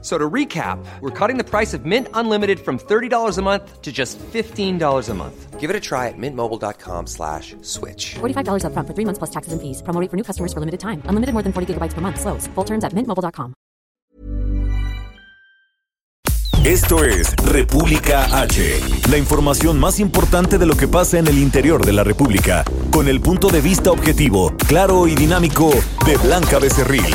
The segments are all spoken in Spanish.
So to recap, we're cutting the price of Mint Unlimited from $30 a month to just $15 a month. Give it a try at mintmobile.com slash switch. $45 up front for three months plus taxes and fees. Promo rate for new customers for limited time. Unlimited more than 40 gigabytes per month. Slows. Full terms at mintmobile.com. Esto es República H. La información más importante de lo que pasa en el interior de la República. Con el punto de vista objetivo, claro y dinámico de Blanca Becerril.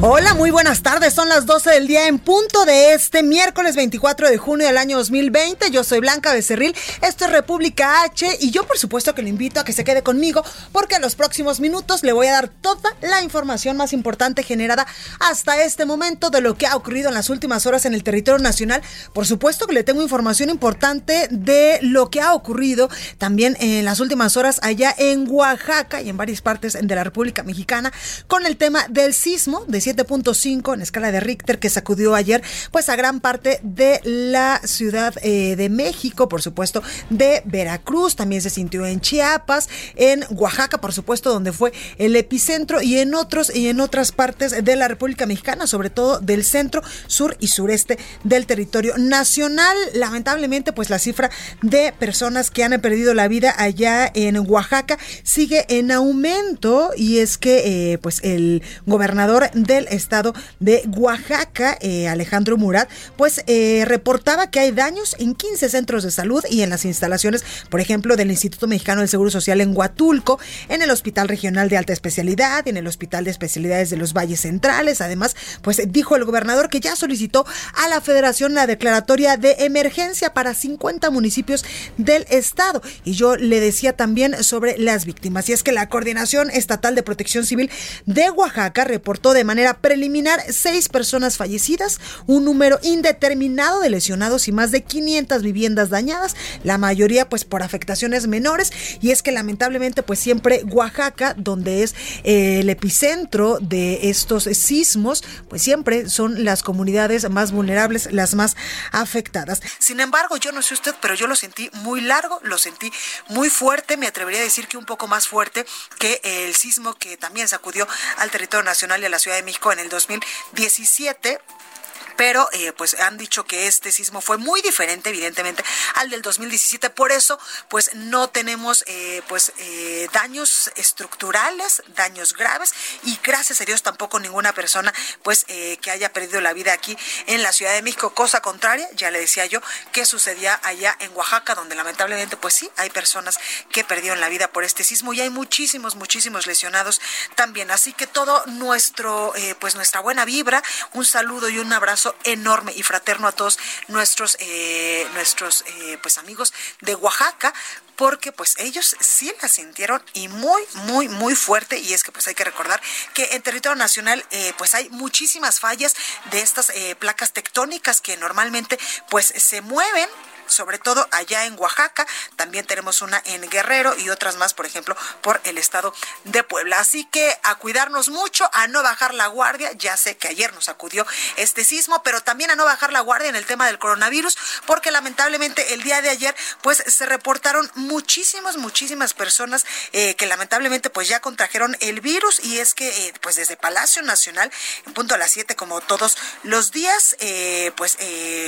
Hola, muy buenas tardes. Son las 12 del día en punto de este miércoles 24 de junio del año 2020. Yo soy Blanca Becerril. Esto es República H y yo por supuesto que le invito a que se quede conmigo porque en los próximos minutos le voy a dar toda la información más importante generada hasta este momento de lo que ha ocurrido en las últimas horas en el territorio nacional. Por supuesto que le tengo información importante de lo que ha ocurrido también en las últimas horas allá en Oaxaca y en varias partes de la República Mexicana con el tema del sismo de 7.5 en escala de Richter que sacudió ayer pues a gran parte de la Ciudad eh, de México, por supuesto, de Veracruz, también se sintió en Chiapas, en Oaxaca, por supuesto, donde fue el epicentro y en otros y en otras partes de la República Mexicana, sobre todo del centro, sur y sureste del territorio nacional. Lamentablemente, pues la cifra de personas que han perdido la vida allá en Oaxaca sigue en aumento y es que eh, pues el gobernador de estado de Oaxaca, eh, Alejandro Murat, pues eh, reportaba que hay daños en 15 centros de salud y en las instalaciones, por ejemplo, del Instituto Mexicano del Seguro Social en Huatulco, en el Hospital Regional de Alta Especialidad, en el Hospital de Especialidades de los Valles Centrales. Además, pues dijo el gobernador que ya solicitó a la Federación la declaratoria de emergencia para 50 municipios del estado. Y yo le decía también sobre las víctimas. Y es que la Coordinación Estatal de Protección Civil de Oaxaca reportó de manera preliminar seis personas fallecidas, un número indeterminado de lesionados y más de 500 viviendas dañadas, la mayoría pues por afectaciones menores y es que lamentablemente pues siempre Oaxaca, donde es eh, el epicentro de estos sismos, pues siempre son las comunidades más vulnerables, las más afectadas. Sin embargo, yo no sé usted, pero yo lo sentí muy largo, lo sentí muy fuerte, me atrevería a decir que un poco más fuerte que el sismo que también sacudió al territorio nacional y a la Ciudad de México en el 2017 pero eh, pues han dicho que este sismo fue muy diferente evidentemente al del 2017 por eso pues no tenemos eh, pues eh, daños estructurales daños graves y gracias a Dios tampoco ninguna persona pues que haya perdido la vida aquí en la Ciudad de México. Cosa contraria ya le decía yo que sucedía allá en Oaxaca donde lamentablemente pues sí hay personas que perdieron la vida por este sismo y hay muchísimos muchísimos lesionados también. Así que todo nuestro pues nuestra buena vibra un saludo y un abrazo enorme y fraterno a todos nuestros, eh, nuestros eh, pues amigos de Oaxaca, porque pues ellos sí la sintieron y muy, muy, muy fuerte. Y es que pues hay que recordar que en territorio nacional eh, pues hay muchísimas fallas de estas placas tectónicas que normalmente pues se mueven sobre todo allá en Oaxaca, también tenemos una en Guerrero y otras más, por ejemplo, por el estado de Puebla. Así que a cuidarnos mucho, a no bajar la guardia, ya sé que ayer nos acudió este sismo, pero también a no bajar la guardia en el tema del coronavirus, porque lamentablemente el día de ayer pues se reportaron muchísimas, muchísimas personas eh, que lamentablemente pues ya contrajeron el virus. Y es que eh, pues desde Palacio Nacional, en punto a las 7 como todos los días, eh, pues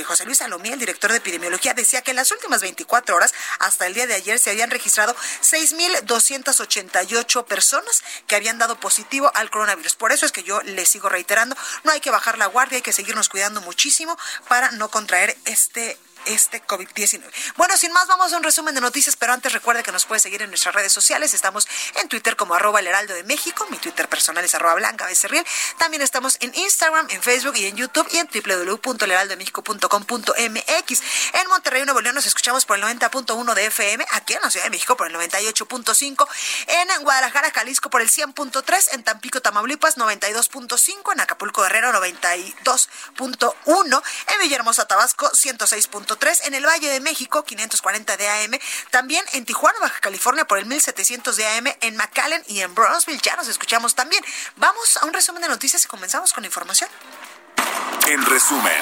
José Luis Salomía, el director de epidemiología, decía que en las últimas 24 horas, hasta el día de ayer, se habían registrado 6.288 personas que habían dado positivo al coronavirus. Por eso es que yo les sigo reiterando, no hay que bajar la guardia, hay que seguirnos cuidando muchísimo para no contraer este este COVID-19. Bueno, sin más, vamos a un resumen de noticias, pero antes recuerde que nos puede seguir en nuestras redes sociales. Estamos en Twitter como arroba el heraldo de México. Mi Twitter personal es arroba blanca becerril. También estamos en Instagram, en Facebook y en YouTube y en www.elheraldodemexico.com.mx. En Monterrey, Nuevo León, nos escuchamos por el 90.1 de FM. Aquí en la Ciudad de México por el 98.5. En Guadalajara, Jalisco por el 100.3. En Tampico, Tamaulipas, 92.5. En Acapulco, Guerrero, 92.1. En Villahermosa, Tabasco, 106. 98.3, en el Valle de México 540 de AM, también en Tijuana, Baja California por el 1700 de AM, en McAllen y en Brownsville ya nos escuchamos también. Vamos a un resumen de noticias y comenzamos con información. En resumen.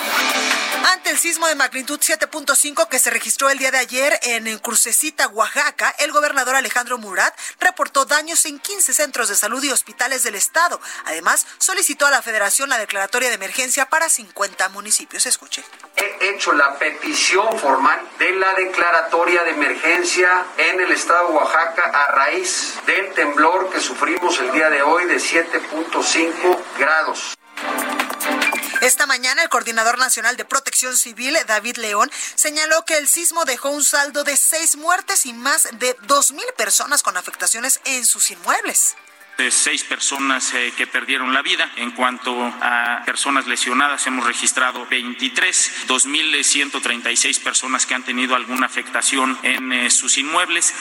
Ante el sismo de magnitud 7.5 que se registró el día de ayer en Crucecita, Oaxaca, el gobernador Alejandro Murat reportó daños en 15 centros de salud y hospitales del estado. Además, solicitó a la federación la declaratoria de emergencia para 50 municipios. Escuche. He hecho la petición formal de la declaratoria de emergencia en el estado de Oaxaca a raíz del temblor que sufrimos el día de hoy de 7.5 grados. Esta mañana el coordinador nacional de protección civil, David León, señaló que el sismo dejó un saldo de seis muertes y más de dos mil personas con afectaciones en sus inmuebles seis personas eh, que perdieron la vida. En cuanto a personas lesionadas, hemos registrado 23, 2.136 personas que han tenido alguna afectación en eh, sus inmuebles.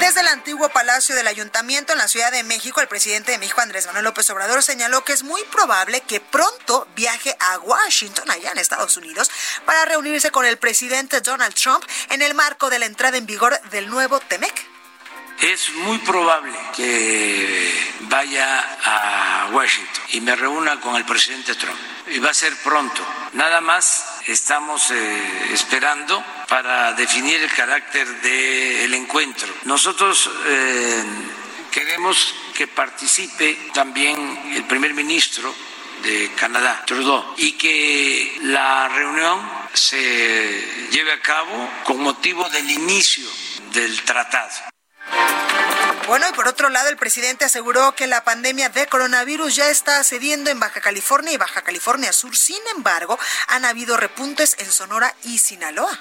Desde el antiguo Palacio del Ayuntamiento en la Ciudad de México, el presidente de México, Andrés Manuel López Obrador, señaló que es muy probable que pronto viaje a Washington, allá en Estados Unidos, para reunirse con el presidente Donald Trump en el marco de la entrada en vigor del nuevo TEMEC es muy probable que vaya a Washington y me reúna con el presidente Trump. Y va a ser pronto. Nada más estamos eh, esperando para definir el carácter del encuentro. Nosotros eh, queremos que participe también el primer ministro de Canadá, Trudeau, y que la reunión se lleve a cabo con motivo del inicio del tratado. Bueno, y por otro lado, el presidente aseguró que la pandemia de coronavirus ya está cediendo en Baja California y Baja California Sur. Sin embargo, han habido repuntes en Sonora y Sinaloa.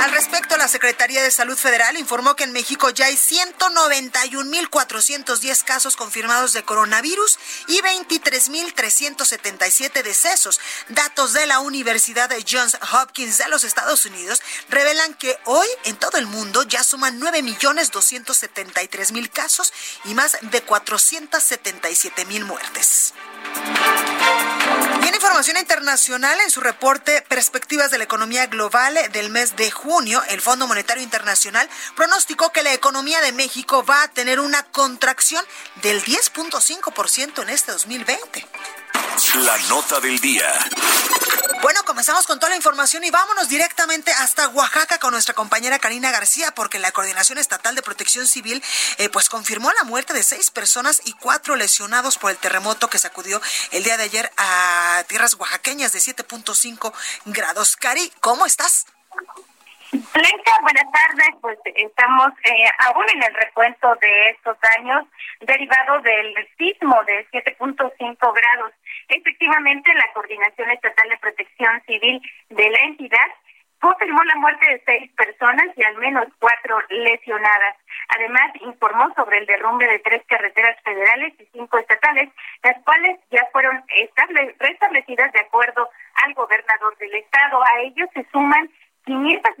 Al respecto, la Secretaría de Salud Federal informó que en México ya hay 191.410 casos confirmados de coronavirus y 23.377 decesos. Datos de la Universidad de Johns Hopkins de los Estados Unidos revelan que hoy en todo el mundo ya suman 9.273.000 casos y más de 477.000 muertes. Información internacional, en su reporte Perspectivas de la Economía Global del mes de junio, el Fondo Monetario Internacional pronosticó que la economía de México va a tener una contracción del 10.5% en este 2020. La nota del día. Bueno, comenzamos con toda la información y vámonos directamente hasta Oaxaca con nuestra compañera Karina García, porque la Coordinación Estatal de Protección Civil eh, pues confirmó la muerte de seis personas y cuatro lesionados por el terremoto que sacudió el día de ayer a tierras oaxaqueñas de 7.5 grados. Cari, ¿cómo estás? Blanca, buenas tardes. Pues estamos eh, aún en el recuento de estos daños derivados del sismo de 7.5 grados. Efectivamente, la Coordinación Estatal de Protección Civil de la entidad confirmó la muerte de seis personas y al menos cuatro lesionadas. Además, informó sobre el derrumbe de tres carreteras federales y cinco estatales, las cuales ya fueron restablecidas de acuerdo al gobernador del estado. A ellos se suman 500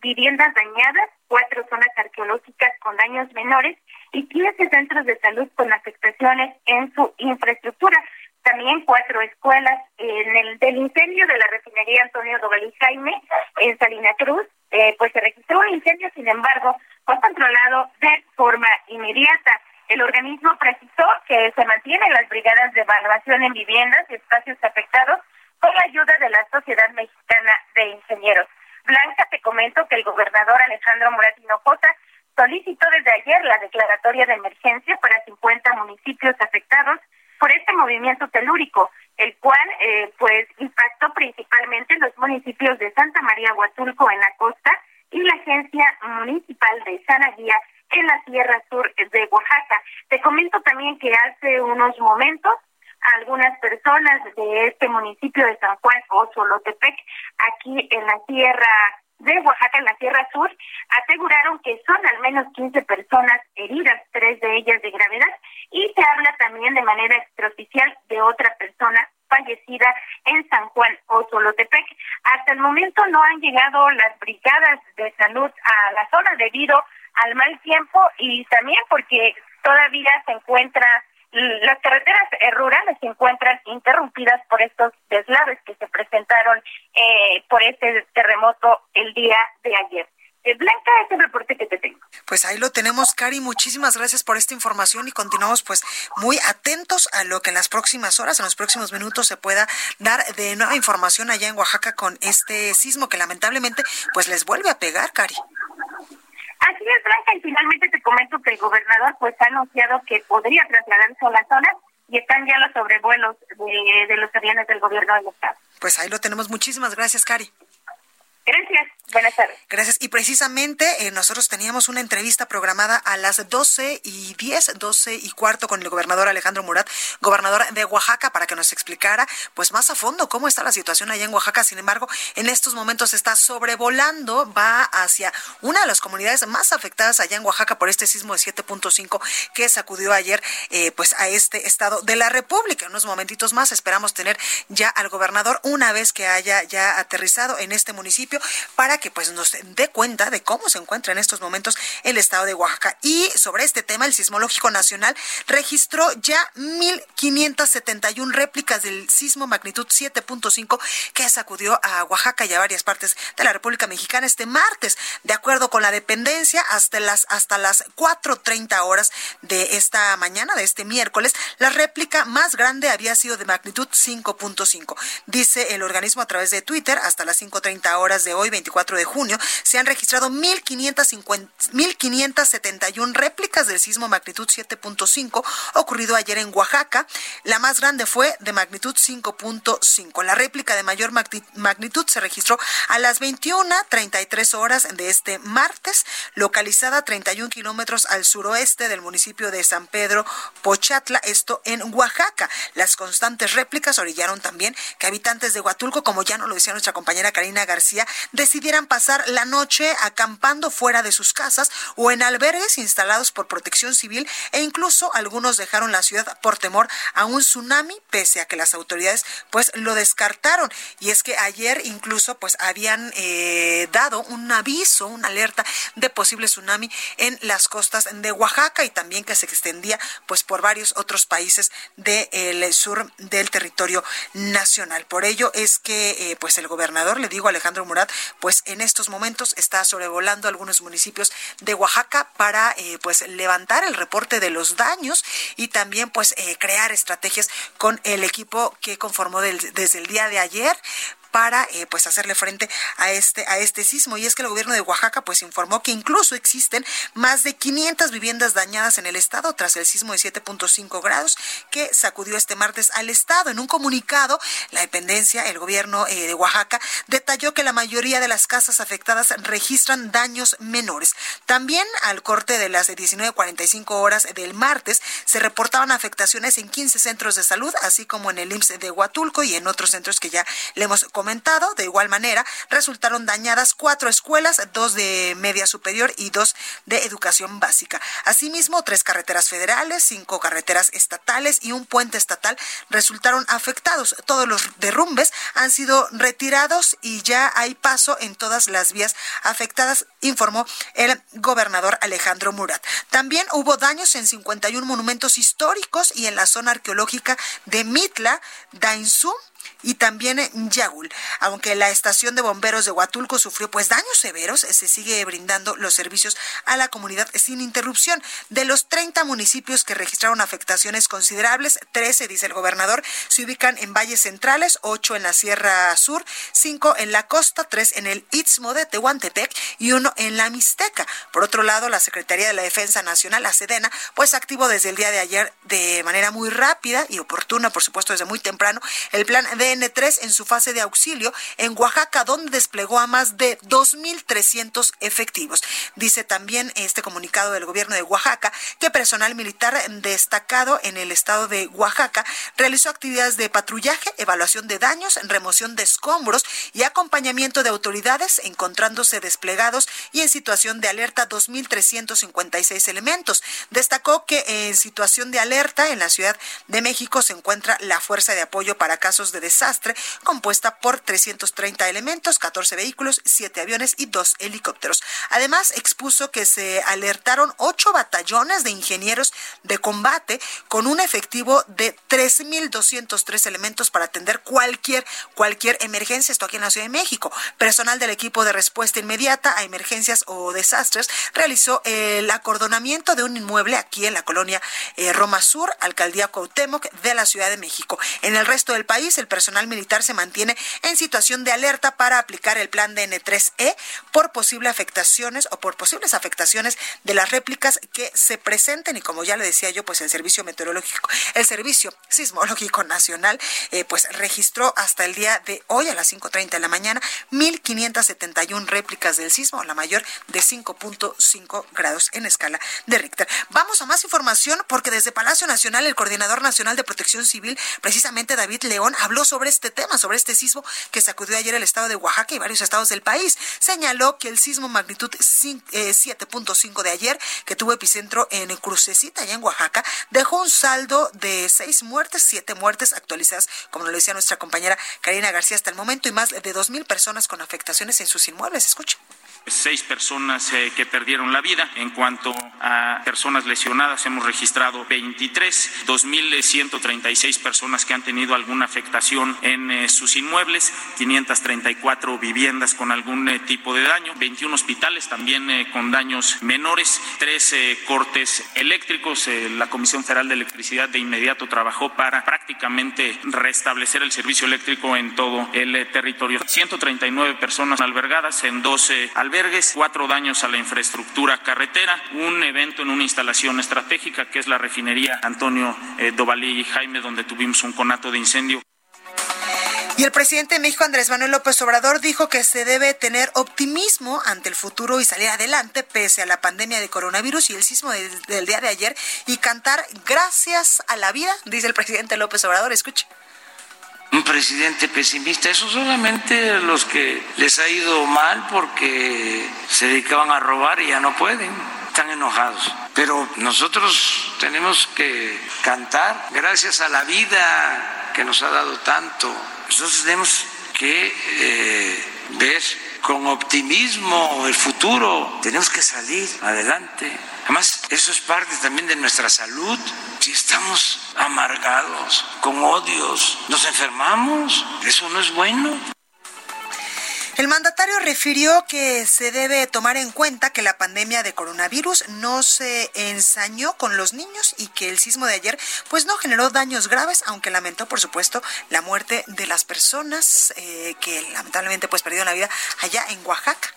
viviendas dañadas, cuatro zonas arqueológicas con daños menores y 15 centros de salud con afectaciones en su infraestructura. También cuatro escuelas en el del incendio de la refinería Antonio Dovalí Jaime en Salina Cruz, eh, pues se registró un incendio, sin embargo, fue controlado de forma inmediata. El organismo precisó que se mantienen las brigadas de evaluación en viviendas y espacios afectados con la ayuda de la Sociedad Mexicana de Ingenieros. Blanca, te comento que el gobernador Alejandro Murat Hinojosa solicitó desde ayer la declaratoria de emergencia para 50 municipios afectados por este movimiento telúrico, el cual eh, pues impactó principalmente los municipios de Santa María Huatulco en la costa y la agencia municipal de Sanaguía en la Sierra Sur de Oaxaca. Te comento también que hace unos momentos algunas personas de este municipio de San Juan o Solotepec, aquí en la tierra de Oaxaca, en la Sierra Sur, aseguraron que son al menos 15 personas heridas, tres de ellas de gravedad, y se habla también de manera extraoficial de otra persona fallecida en San Juan o Solotepec. Hasta el momento no han llegado las brigadas de salud a la zona debido al mal tiempo y también porque todavía se encuentra las carreteras eh, rurales se encuentran interrumpidas por estos deslaves que se presentaron eh, por este terremoto el día de ayer. Blanca, es el reporte que te tengo. Pues ahí lo tenemos, Cari. Muchísimas gracias por esta información y continuamos pues muy atentos a lo que en las próximas horas, en los próximos minutos se pueda dar de nueva información allá en Oaxaca con este sismo que lamentablemente pues les vuelve a pegar, Cari. Así es, Blanca, y finalmente te comento que el gobernador pues ha anunciado que podría trasladarse a la zona y están ya los sobrevuelos de, de los aviones del gobierno del estado. Pues ahí lo tenemos. Muchísimas gracias, Cari. Gracias. Buenas tardes. Gracias. Y precisamente eh, nosotros teníamos una entrevista programada a las 12 y 10, 12 y cuarto con el gobernador Alejandro Murat, gobernador de Oaxaca, para que nos explicara pues más a fondo cómo está la situación allá en Oaxaca. Sin embargo, en estos momentos está sobrevolando, va hacia una de las comunidades más afectadas allá en Oaxaca por este sismo de 7.5 que sacudió ayer eh, pues a este estado de la República. Unos momentitos más esperamos tener ya al gobernador una vez que haya ya aterrizado en este municipio para que pues nos dé cuenta de cómo se encuentra en estos momentos el estado de Oaxaca. Y sobre este tema, el Sismológico Nacional registró ya 1.571 réplicas del sismo magnitud 7.5 que sacudió a Oaxaca y a varias partes de la República Mexicana este martes. De acuerdo con la dependencia, hasta las, hasta las 4.30 horas de esta mañana, de este miércoles, la réplica más grande había sido de magnitud 5.5. Dice el organismo a través de Twitter, hasta las 5.30 horas de hoy, 24 de junio, se han registrado 1.571 réplicas del sismo magnitud 7.5 ocurrido ayer en Oaxaca. La más grande fue de magnitud 5.5. La réplica de mayor magnitud se registró a las 21.33 horas de este martes, localizada a 31 kilómetros al suroeste del municipio de San Pedro Pochatla, esto en Oaxaca. Las constantes réplicas orillaron también que habitantes de Huatulco, como ya nos lo decía nuestra compañera Karina García, decidieran pasar la noche acampando fuera de sus casas o en albergues instalados por protección civil e incluso algunos dejaron la ciudad por temor a un tsunami, pese a que las autoridades pues lo descartaron. Y es que ayer incluso pues habían eh, dado un aviso, una alerta de posible tsunami en las costas de Oaxaca y también que se extendía pues por varios otros países del sur del territorio nacional. Por ello es que eh, pues el gobernador, le digo Alejandro Murat, pues en estos momentos está sobrevolando algunos municipios de Oaxaca para eh, pues levantar el reporte de los daños y también pues eh, crear estrategias con el equipo que conformó desde el día de ayer para eh, pues hacerle frente a este a este sismo. Y es que el gobierno de Oaxaca pues informó que incluso existen más de 500 viviendas dañadas en el estado tras el sismo de 7.5 grados que sacudió este martes al estado. En un comunicado la dependencia el gobierno eh, de Oaxaca detalló que la mayoría de las casas afectadas registran daños menores. También al corte de las 19:45 horas del martes se reportaban afectaciones en 15 centros de salud así como en el IMSS de Huatulco y en otros centros que ya le hemos comentado De igual manera, resultaron dañadas cuatro escuelas, dos de media superior y dos de educación básica. Asimismo, tres carreteras federales, cinco carreteras estatales y un puente estatal resultaron afectados. Todos los derrumbes han sido retirados y ya hay paso en todas las vías afectadas, informó el gobernador Alejandro Murat. También hubo daños en 51 monumentos históricos y en la zona arqueológica de Mitla, Dainzú, y también en Yagul. Aunque la estación de bomberos de Huatulco sufrió pues daños severos, se sigue brindando los servicios a la comunidad sin interrupción. De los 30 municipios que registraron afectaciones considerables, 13, dice el gobernador, se ubican en valles centrales, 8 en la Sierra Sur, 5 en la costa, 3 en el Istmo de Tehuantepec y 1 en la Mixteca. Por otro lado, la Secretaría de la Defensa Nacional, la Sedena, pues activó desde el día de ayer de manera muy rápida y oportuna, por supuesto desde muy temprano, el plan DN3 en su fase de auxilio en Oaxaca, donde desplegó a más de 2.300 efectivos. Dice también este comunicado del gobierno de Oaxaca que personal militar destacado en el estado de Oaxaca realizó actividades de patrullaje, evaluación de daños, remoción de escombros y acompañamiento de autoridades, encontrándose desplegados y en situación de alerta 2.356 elementos. Destacó que en situación de alerta en la Ciudad de México se encuentra la Fuerza de Apoyo para Casos de Desastre compuesta por 330 elementos, 14 vehículos, 7 aviones y 2 helicópteros. Además, expuso que se alertaron 8 batallones de ingenieros de combate con un efectivo de 3.203 elementos para atender cualquier, cualquier emergencia, esto aquí en la Ciudad de México. Personal del equipo de respuesta inmediata a emergencias o desastres realizó el acordonamiento de un inmueble aquí en la colonia eh, Roma Sur, alcaldía Cuauhtémoc de la Ciudad de México. En el resto del país, el personal militar se mantiene en situación de alerta para aplicar el plan de N3E por posibles afectaciones o por posibles afectaciones de las réplicas que se presenten y como ya le decía yo, pues el servicio meteorológico, el servicio sismológico nacional, eh, pues registró hasta el día de hoy a las 5.30 de la mañana 1.571 réplicas del sismo, la mayor de 5.5 grados en escala de Richter. Vamos a más información porque desde Palacio Nacional el coordinador nacional de protección civil, precisamente David León, habló sobre este tema, sobre este sismo que sacudió ayer el estado de Oaxaca y varios estados del país. Señaló que el sismo magnitud 7.5 de ayer, que tuvo epicentro en Crucecita, allá en Oaxaca, dejó un saldo de seis muertes, siete muertes actualizadas, como lo decía nuestra compañera Karina García hasta el momento, y más de dos mil personas con afectaciones en sus inmuebles. Escuche seis personas eh, que perdieron la vida. En cuanto a personas lesionadas, hemos registrado 23, 2.136 personas que han tenido alguna afectación en eh, sus inmuebles, 534 viviendas con algún eh, tipo de daño, 21 hospitales también con daños menores, tres cortes eléctricos. la Comisión Federal de Electricidad de inmediato trabajó para prácticamente restablecer el servicio eléctrico en todo el territorio. 139 personas albergadas en 12 cuatro daños a la infraestructura carretera, un evento en una instalación estratégica que es la refinería Antonio eh, Dovalí y Jaime, donde tuvimos un conato de incendio. Y el presidente de México, Andrés Manuel López Obrador, dijo que se debe tener optimismo ante el futuro y salir adelante pese a la pandemia de coronavirus y el sismo del, del día de ayer y cantar gracias a la vida, dice el presidente López Obrador. Escuche un presidente pesimista. Eso solamente los que les ha ido mal porque se dedicaban a robar y ya no pueden. Están enojados. Pero nosotros tenemos que cantar gracias a la vida que nos ha dado tanto. Nosotros tenemos que eh, ver con optimismo el futuro. Tenemos que salir adelante. Además, eso es parte también de nuestra salud. Si estamos amargados, con odios, nos enfermamos. Eso no es bueno. El mandatario refirió que se debe tomar en cuenta que la pandemia de coronavirus no se ensañó con los niños y que el sismo de ayer pues no generó daños graves, aunque lamentó por supuesto la muerte de las personas eh, que lamentablemente pues perdieron la vida allá en Oaxaca.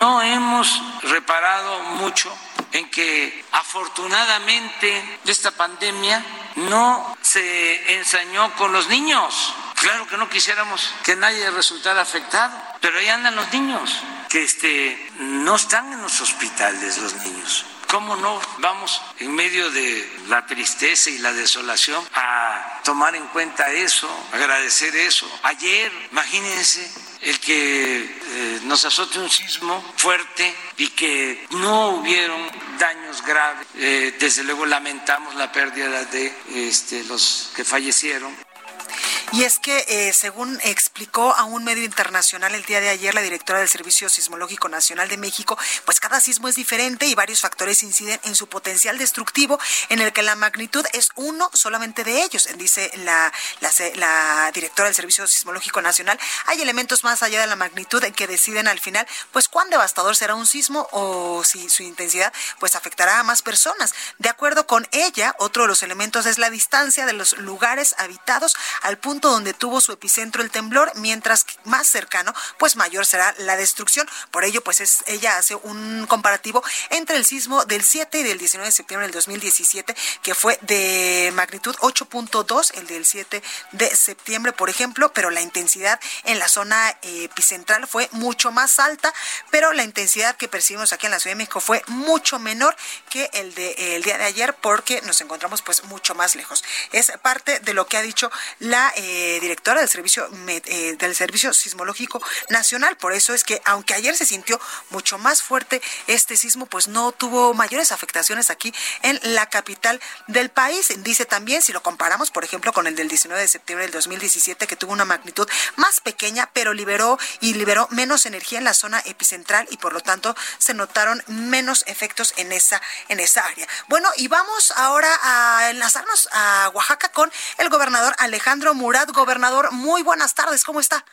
No hemos reparado mucho en que afortunadamente esta pandemia no se ensañó con los niños. Claro que no quisiéramos que nadie resultara afectado, pero ahí andan los niños, que este, no están en los hospitales los niños. ¿Cómo no vamos en medio de la tristeza y la desolación a tomar en cuenta eso, agradecer eso? Ayer, imagínense, el que eh, nos azote un sismo fuerte y que no hubieron daños graves. Eh, desde luego lamentamos la pérdida de este, los que fallecieron. Y es que, eh, según explicó a un medio internacional el día de ayer la directora del Servicio Sismológico Nacional de México, pues cada sismo es diferente y varios factores inciden en su potencial destructivo, en el que la magnitud es uno solamente de ellos, dice la, la, directora del Servicio Sismológico Nacional. Hay elementos más allá de la magnitud que deciden al final, pues cuán devastador será un sismo o si su intensidad pues afectará a más personas. De acuerdo con ella, otro de los elementos es la distancia de los lugares habitados al punto donde tuvo su epicentro el temblor, mientras más cercano, pues mayor será la destrucción. Por ello, pues es, ella hace un comparativo entre el sismo del 7 y del 19 de septiembre del 2017, que fue de magnitud 8.2, el del 7 de septiembre, por ejemplo, pero la intensidad en la zona eh, epicentral fue mucho más alta, pero la intensidad que percibimos aquí en la Ciudad de México fue mucho menor que el de el día de ayer porque nos encontramos pues mucho más lejos. Es parte de lo que ha dicho la eh, eh, directora del servicio eh, del servicio sismológico nacional. Por eso es que aunque ayer se sintió mucho más fuerte este sismo, pues no tuvo mayores afectaciones aquí en la capital del país. Dice también si lo comparamos, por ejemplo, con el del 19 de septiembre del 2017 que tuvo una magnitud más pequeña, pero liberó y liberó menos energía en la zona epicentral y por lo tanto se notaron menos efectos en esa en esa área. Bueno, y vamos ahora a enlazarnos a Oaxaca con el gobernador Alejandro Murat. Gobernador, muy buenas tardes, ¿cómo está?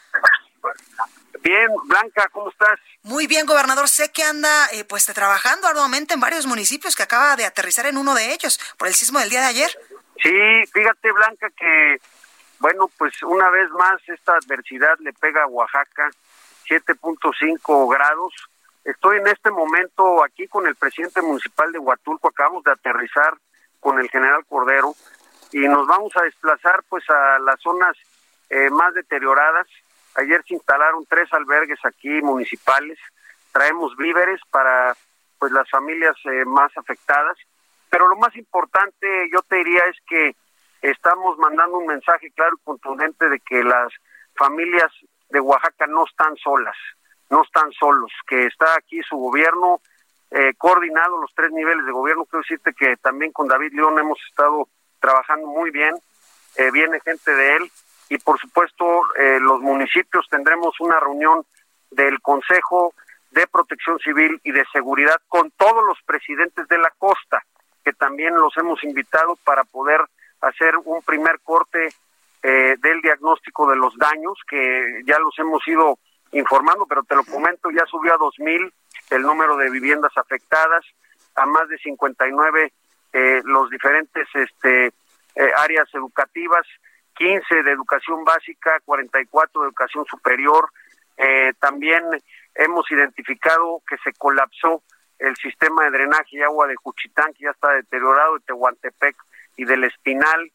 Bien, Blanca, ¿cómo estás? Muy bien, gobernador. Sé que anda eh, pues trabajando arduamente en varios municipios que acaba de aterrizar en uno de ellos por el sismo del día de ayer. Sí, fíjate, Blanca, que bueno, pues una vez más esta adversidad le pega a Oaxaca, 7.5 grados. Estoy en este momento aquí con el presidente municipal de Huatulco, acabamos de aterrizar con el general Cordero y nos vamos a desplazar pues a las zonas eh, más deterioradas. Ayer se instalaron tres albergues aquí municipales, traemos víveres para pues las familias eh, más afectadas, pero lo más importante yo te diría es que estamos mandando un mensaje claro y contundente de que las familias de Oaxaca no están solas, no están solos, que está aquí su gobierno eh, coordinado, los tres niveles de gobierno. Quiero decirte que también con David León hemos estado trabajando muy bien, eh, viene gente de él y por supuesto eh, los municipios tendremos una reunión del Consejo de Protección Civil y de Seguridad con todos los presidentes de la costa, que también los hemos invitado para poder hacer un primer corte eh, del diagnóstico de los daños, que ya los hemos ido informando, pero te lo comento, ya subió a 2.000 el número de viviendas afectadas, a más de 59 eh, los diferentes este, eh, áreas educativas, 15 de educación básica, 44 de educación superior. Eh, también hemos identificado que se colapsó el sistema de drenaje y agua de Juchitán, que ya está deteriorado, de Tehuantepec y del Espinal.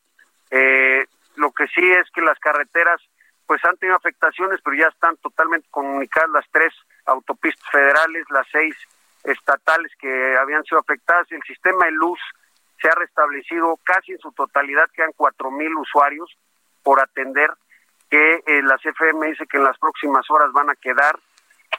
Eh, lo que sí es que las carreteras pues han tenido afectaciones, pero ya están totalmente comunicadas las tres autopistas federales, las seis estatales que habían sido afectadas. El sistema de luz se ha restablecido casi en su totalidad, quedan cuatro mil usuarios por atender, que eh, la CFM dice que en las próximas horas van a quedar.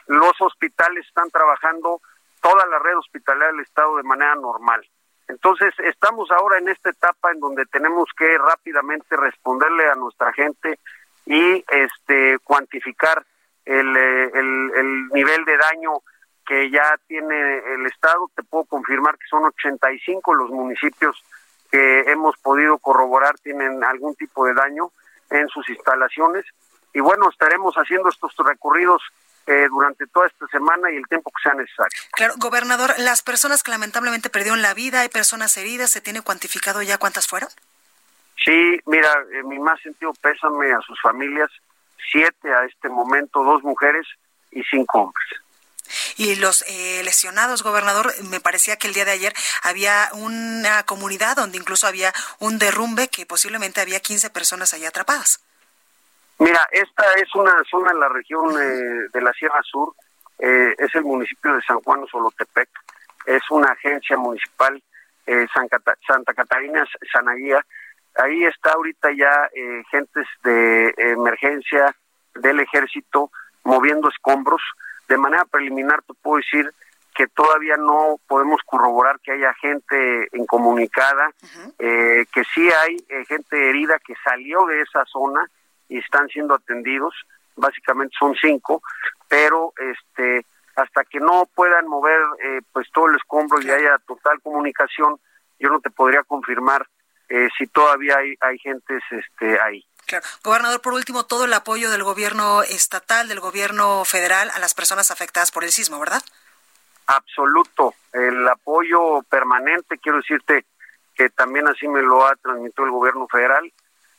Los hospitales están trabajando, toda la red hospitalaria del Estado de manera normal. Entonces, estamos ahora en esta etapa en donde tenemos que rápidamente responderle a nuestra gente y este cuantificar el, eh, el, el nivel de daño que ya tiene el Estado. Te puedo confirmar que son 85 los municipios que hemos podido corroborar tienen algún tipo de daño en sus instalaciones. Y bueno, estaremos haciendo estos recorridos eh, durante toda esta semana y el tiempo que sea necesario. Claro, gobernador, las personas que lamentablemente perdieron la vida, hay personas heridas, ¿se tiene cuantificado ya cuántas fueron? Sí, mira, en mi más sentido pésame a sus familias, siete a este momento, dos mujeres y cinco hombres. Y los eh, lesionados, gobernador, me parecía que el día de ayer había una comunidad donde incluso había un derrumbe que posiblemente había 15 personas allá atrapadas. Mira, esta es una zona en la región eh, de la Sierra Sur, eh, es el municipio de San Juan Solotepec, es una agencia municipal, eh, Santa Catarina Sanaguía, ahí está ahorita ya eh, gentes de emergencia del ejército moviendo escombros, de manera preliminar te puedo decir que todavía no podemos corroborar que haya gente incomunicada, eh, que sí hay eh, gente herida que salió de esa zona y están siendo atendidos, básicamente son cinco, pero este hasta que no puedan mover eh, pues todo el escombro y haya total comunicación, yo no te podría confirmar eh, si todavía hay, hay gentes este, ahí. Claro. Gobernador, por último, todo el apoyo del gobierno estatal, del gobierno federal a las personas afectadas por el sismo, ¿verdad? Absoluto. El apoyo permanente, quiero decirte que también así me lo ha transmitido el gobierno federal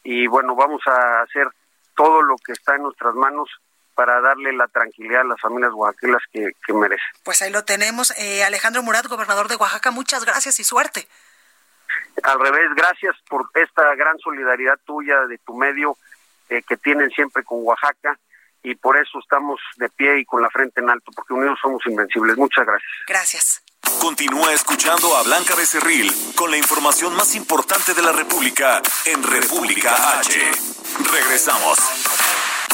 y bueno, vamos a hacer todo lo que está en nuestras manos para darle la tranquilidad a las familias oaxaqueñas que, que merecen. Pues ahí lo tenemos. Eh, Alejandro Murat, gobernador de Oaxaca, muchas gracias y suerte. Al revés, gracias por esta gran solidaridad tuya, de tu medio, eh, que tienen siempre con Oaxaca, y por eso estamos de pie y con la frente en alto, porque unidos somos invencibles. Muchas gracias. Gracias. Continúa escuchando a Blanca Becerril con la información más importante de la República en República H. Regresamos.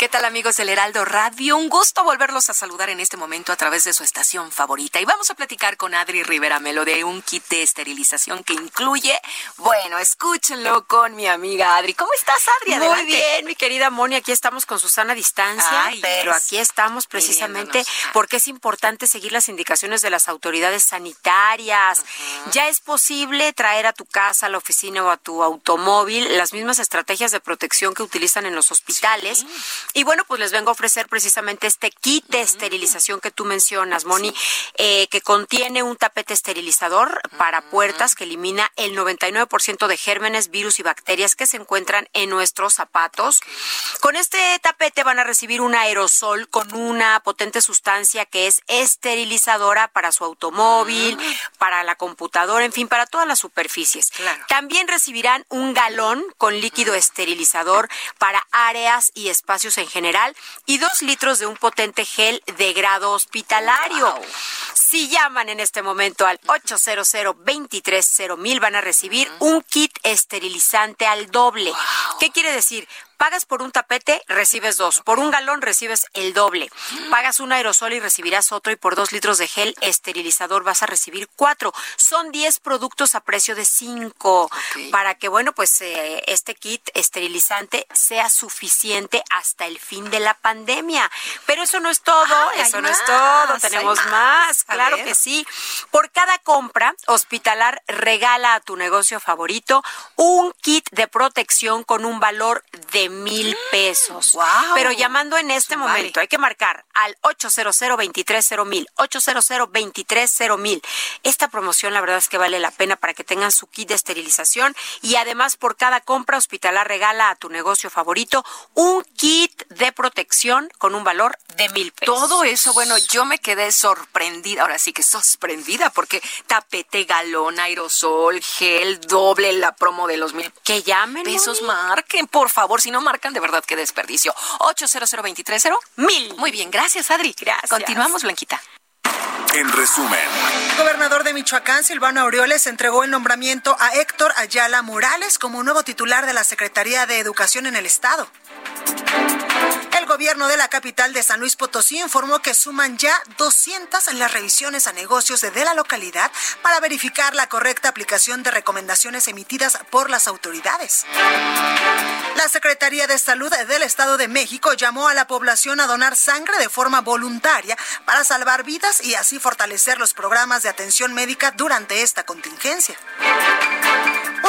¿Qué tal amigos del Heraldo Radio? Un gusto volverlos a saludar en este momento a través de su estación favorita. Y vamos a platicar con Adri Rivera Melo de un kit de esterilización que incluye, bueno, escúchenlo con mi amiga Adri. ¿Cómo estás, Adri? Muy bien, mi querida Moni. Aquí estamos con Susana a distancia, Ay, pero yes. aquí estamos precisamente porque es importante seguir las indicaciones de las autoridades sanitarias. Ya es posible traer a tu casa, a la oficina o a tu automóvil las mismas estrategias de protección que utilizan en los hospitales. Y bueno, pues les vengo a ofrecer precisamente este kit de esterilización que tú mencionas, Moni, eh, que contiene un tapete esterilizador para puertas que elimina el 99% de gérmenes, virus y bacterias que se encuentran en nuestros zapatos. Con este tapete van a recibir un aerosol con una potente sustancia que es esterilizadora para su automóvil, para la computadora, en fin, para todas las superficies. Claro. También recibirán un galón con líquido esterilizador para áreas y espacios en general y dos litros de un potente gel de grado hospitalario. Si llaman en este momento al 800 mil van a recibir un kit esterilizante al doble. ¿Qué quiere decir? Pagas por un tapete, recibes dos. Por un galón recibes el doble. Pagas un aerosol y recibirás otro. Y por dos litros de gel esterilizador vas a recibir cuatro. Son 10 productos a precio de cinco. Para que, bueno, pues eh, este kit esterilizante sea suficiente hasta el fin de la pandemia. Pero eso no es todo. Eso no es todo. Tenemos más. Claro que sí. Por cada compra, Hospitalar regala a tu negocio favorito un kit de protección con un valor de mil pesos. guau. Pero llamando en este Vale. momento, hay que marcar al 800 230 mil 800 230 mil Esta promoción, la verdad es que vale la pena para que tengan su kit de esterilización y además por cada compra, Hospitalar regala a tu negocio favorito un kit de protección con un valor de mil pesos. Todo eso, bueno, yo me quedé sorprendida, ahora sí que sorprendida, porque tapete, galón, aerosol, gel, doble la promo de los mil Que llamen. pesos, marquen, por favor, si no marcan, de verdad que desperdicio. 800 mil. Muy bien, gracias, Adri. Gracias. Continuamos, Blanquita. En resumen, El gobernador de Michoacán, Silvano Aureoles, entregó el nombramiento a Héctor Ayala Morales como nuevo titular de la Secretaría de Educación en el Estado. Gobierno de la capital de San Luis Potosí informó que suman ya 200 en las revisiones a negocios de la localidad para verificar la correcta aplicación de recomendaciones emitidas por las autoridades. La Secretaría de Salud del Estado de México llamó a la población a donar sangre de forma voluntaria para salvar vidas y así fortalecer los programas de atención médica durante esta contingencia.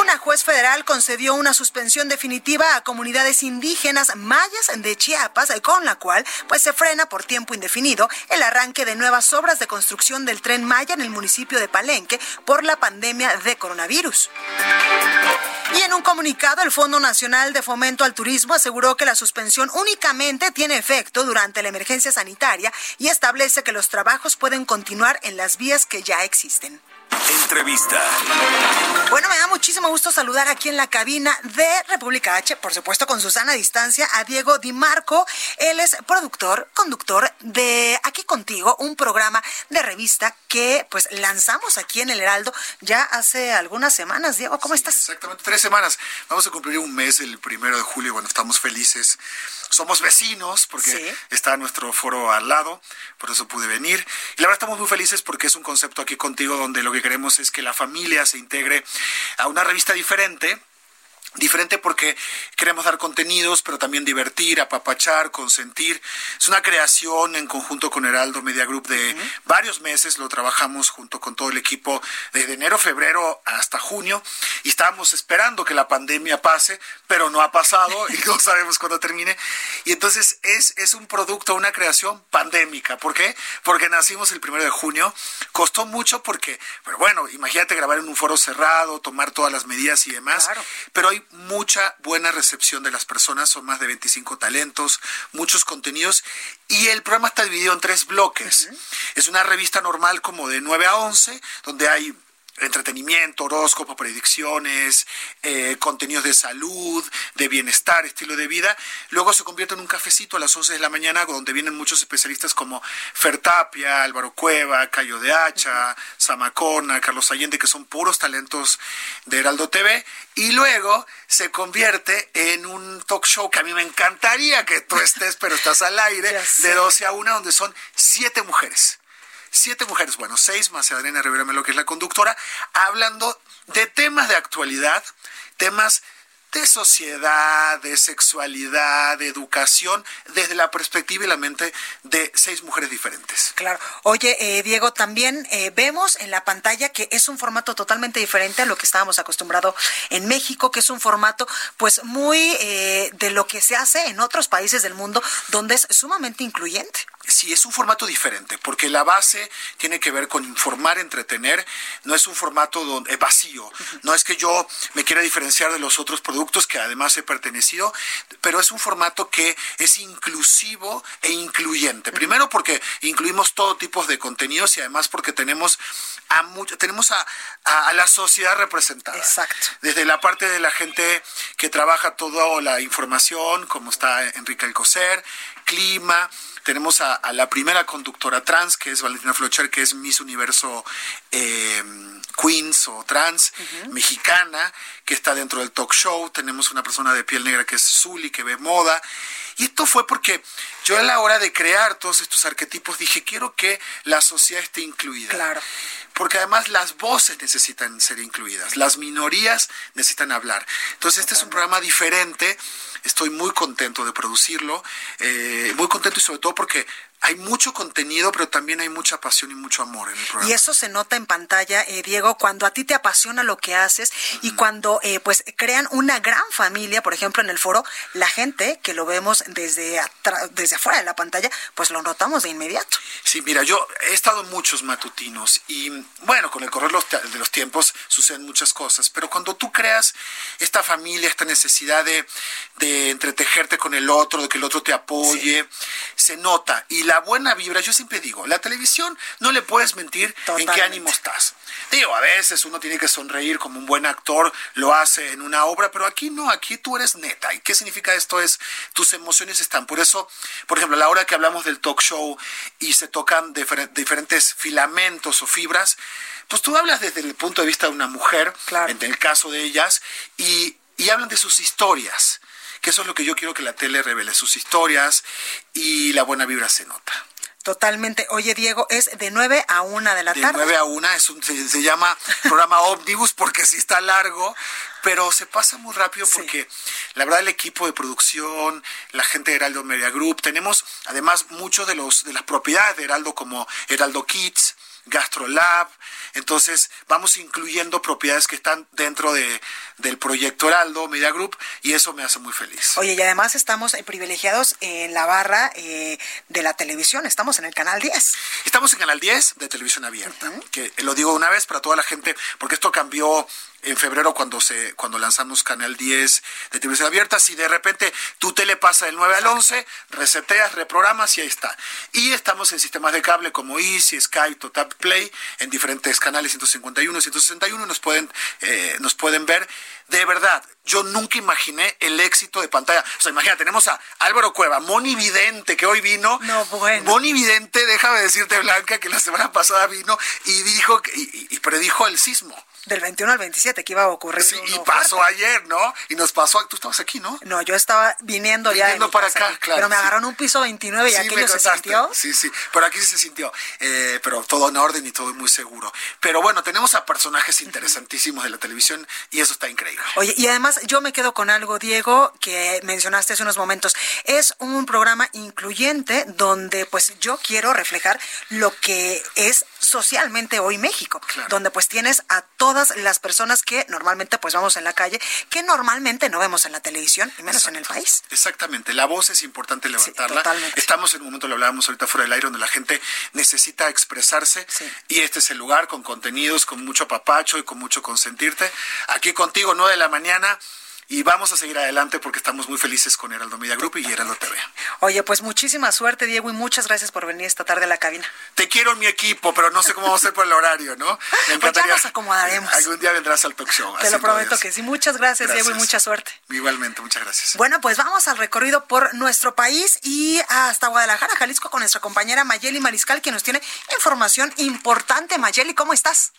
Una juez federal concedió una suspensión definitiva a comunidades indígenas mayas de Chiapas, con la cual pues se frena por tiempo indefinido el arranque de nuevas obras de construcción del tren Maya en el municipio de Palenque por la pandemia de coronavirus. Y en un comunicado, el Fondo Nacional de Fomento al Turismo aseguró que la suspensión únicamente tiene efecto durante la emergencia sanitaria y establece que los trabajos pueden continuar en las vías que ya existen. Entrevista. Bueno, me da muchísimo gusto saludar aquí en la cabina de República H, por supuesto con Susana a distancia, a Diego Di Marco. Él es productor, conductor de Aquí Contigo, un programa de revista que pues lanzamos aquí en El Heraldo ya hace algunas semanas. Diego, ¿cómo estás? Exactamente, tres semanas. Vamos a cumplir un mes el primero de julio. Bueno, estamos felices. Somos vecinos porque Sí. está nuestro foro al lado, por eso pude venir. Y la verdad estamos muy felices porque es un concepto aquí contigo donde lo que queremos es que la familia se integre a una revista diferente. Diferente porque queremos dar contenidos, pero también divertir, apapachar, consentir. Es una creación en conjunto con Heraldo Media Group de varios meses. Lo trabajamos junto con todo el equipo desde enero, febrero hasta junio. Y estábamos esperando que la pandemia pase, pero no ha pasado y no sabemos cuándo termine. Y entonces es, es un producto, una creación pandémica. ¿Por qué? Porque nacimos el primero de junio. Costó mucho porque, pero bueno, imagínate grabar en un foro cerrado, tomar todas las medidas y demás. Pero hay mucha buena recepción de las personas, son más de 25 talentos, muchos contenidos y el programa está dividido en tres bloques. Es una revista normal como de 9 a 11, donde hay entretenimiento, horóscopo, predicciones, eh, contenidos de salud, de bienestar, estilo de vida. Luego se convierte en un cafecito a las 11 de la mañana donde vienen muchos especialistas como Fertapia, Álvaro Cueva, Cayo de Hacha, Samacona, Carlos Allende, que son puros talentos de Heraldo TV. Y luego se convierte en un talk show que a mí me encantaría que tú estés, pero estás al aire, de 12 a 1, donde son siete mujeres siete mujeres, bueno, seis más Adriana Rivera Melo, que es la conductora, hablando de temas de actualidad, temas de sociedad, de sexualidad, de educación, desde la perspectiva y la mente de seis mujeres diferentes. Claro. Oye, eh, Diego, también eh, vemos en la pantalla que es un formato totalmente diferente a lo que estábamos acostumbrados en México, que es un formato pues muy eh, de lo que se hace en otros países del mundo, donde es sumamente incluyente. Sí, es un formato diferente, porque la base tiene que ver con informar, entretener, no es un formato donde, vacío, no es que yo me quiera diferenciar de los otros productos que además he pertenecido, pero es un formato que es inclusivo e incluyente. Primero porque incluimos todo tipo de contenidos y además porque tenemos a tenemos a, a, la sociedad representada. Exacto. Desde la parte de la gente que trabaja toda la información, como está Enrique Alcocer, clima, tenemos a, la primera conductora trans, que es Valentina Flocher, que es Miss Universo eh, Queens o trans, mexicana, que está dentro del talk show. Tenemos una persona de piel negra que es Zully, que ve moda. Y esto fue porque yo a la hora de crear todos estos arquetipos dije, quiero que la sociedad esté incluida. Claro. Porque además las voces necesitan ser incluidas, las minorías necesitan hablar. Entonces este es un programa diferente Estoy muy contento de producirlo, eh, muy contento y sobre todo porque hay mucho contenido, pero también hay mucha pasión y mucho amor en el programa. Y eso se nota en pantalla, eh, Diego, cuando a ti te apasiona lo que haces y cuando eh, pues crean una gran familia, por ejemplo, en el foro, la gente que lo vemos desde desde afuera de la pantalla, pues lo notamos de inmediato. Sí, mira, yo he estado en muchos matutinos y bueno, con el correr de los tiempos suceden muchas cosas, pero cuando tú creas esta familia, esta necesidad de, de entretejerte con el otro, de que el otro te apoye, se nota y la buena vibra, yo siempre digo, la televisión no le puedes mentir en qué ánimo estás. Digo, a veces uno tiene que sonreír como un buen actor lo hace en una obra, pero aquí no, aquí tú eres neta. ¿Y qué significa esto? Es tus emociones están. Por eso, por ejemplo, a la hora que hablamos del talk show y se tocan diferentes filamentos o fibras, pues tú hablas desde el punto de vista de una mujer, en el caso de ellas, y, y hablan de sus historias que eso es lo que yo quiero que la tele revele, sus historias y la buena vibra se nota. Totalmente. Oye, Diego, es de 9 a 1 de la tarde. De 9 a 1, es un, se, llama programa Omnibus porque sí está largo, pero se pasa muy rápido porque la verdad el equipo de producción, la gente de Heraldo Media Group, tenemos además muchos de los de las propiedades de Heraldo como Heraldo Kids, GastroLab. Entonces, vamos incluyendo propiedades que están dentro de, del proyecto Heraldo Media Group y eso me hace muy feliz. Oye, y además estamos eh, privilegiados en la barra eh, de la televisión. Estamos en el canal 10. Estamos en canal 10 de televisión abierta, que lo digo una vez para toda la gente, porque esto cambió en febrero cuando se cuando lanzamos Canal 10 de televisión abierta, si de repente tu tele pasa del 9 al 11, reseteas, reprogramas y ahí está. Y estamos en sistemas de cable como Easy, Sky, Total Play, en diferentes canales 151, 161, nos pueden, eh, nos pueden ver. De verdad, yo nunca imaginé el éxito de pantalla. O sea, imagina, tenemos a Álvaro Cueva, Moni Vidente, que hoy vino. No, bueno. Moni Vidente, déjame decirte, Blanca, que la semana pasada vino y dijo y predijo el sismo del 21 al 27 que iba a ocurrir. Sí, y pasó ayer, ¿no? Y nos pasó, tú estabas aquí, ¿no? No, yo estaba viniendo, ya. Viniendo para acá, claro. Pero me agarraron un piso 29 y aquello se sintió. Sí, sí, pero aquí sí se sintió. Eh, pero todo en orden y todo muy seguro. Pero bueno, tenemos a personajes interesantísimos de la televisión y eso está increíble. Oye, y además yo me quedo con algo, Diego, que mencionaste hace unos momentos. Es un programa incluyente donde pues yo quiero reflejar lo que es socialmente hoy México, donde pues tienes a todas las personas que normalmente pues vamos en la calle, que normalmente no vemos en la televisión, y menos en el país. Exactamente, la voz es importante levantarla. Estamos en un momento, lo hablábamos ahorita fuera del aire, donde la gente necesita expresarse y este es el lugar con contenidos, con mucho papacho y con mucho consentirte. Aquí contigo, 9 de la mañana y vamos a seguir adelante porque estamos muy felices con Heraldo Media Group y Heraldo TV. Oye, pues muchísima suerte, Diego, y muchas gracias por venir esta tarde a la cabina. Te quiero en mi equipo, pero no sé cómo vamos a hacer por el horario, ¿no? Me pues ya nos acomodaremos. Algún día vendrás al talk show. Te lo prometo que sí. Muchas gracias, Diego, y mucha suerte. Igualmente, muchas gracias. Bueno, pues vamos al recorrido por nuestro país y hasta Guadalajara, Jalisco, con nuestra compañera Mayeli Mariscal, quien nos tiene información importante. Mayeli, ¿cómo estás?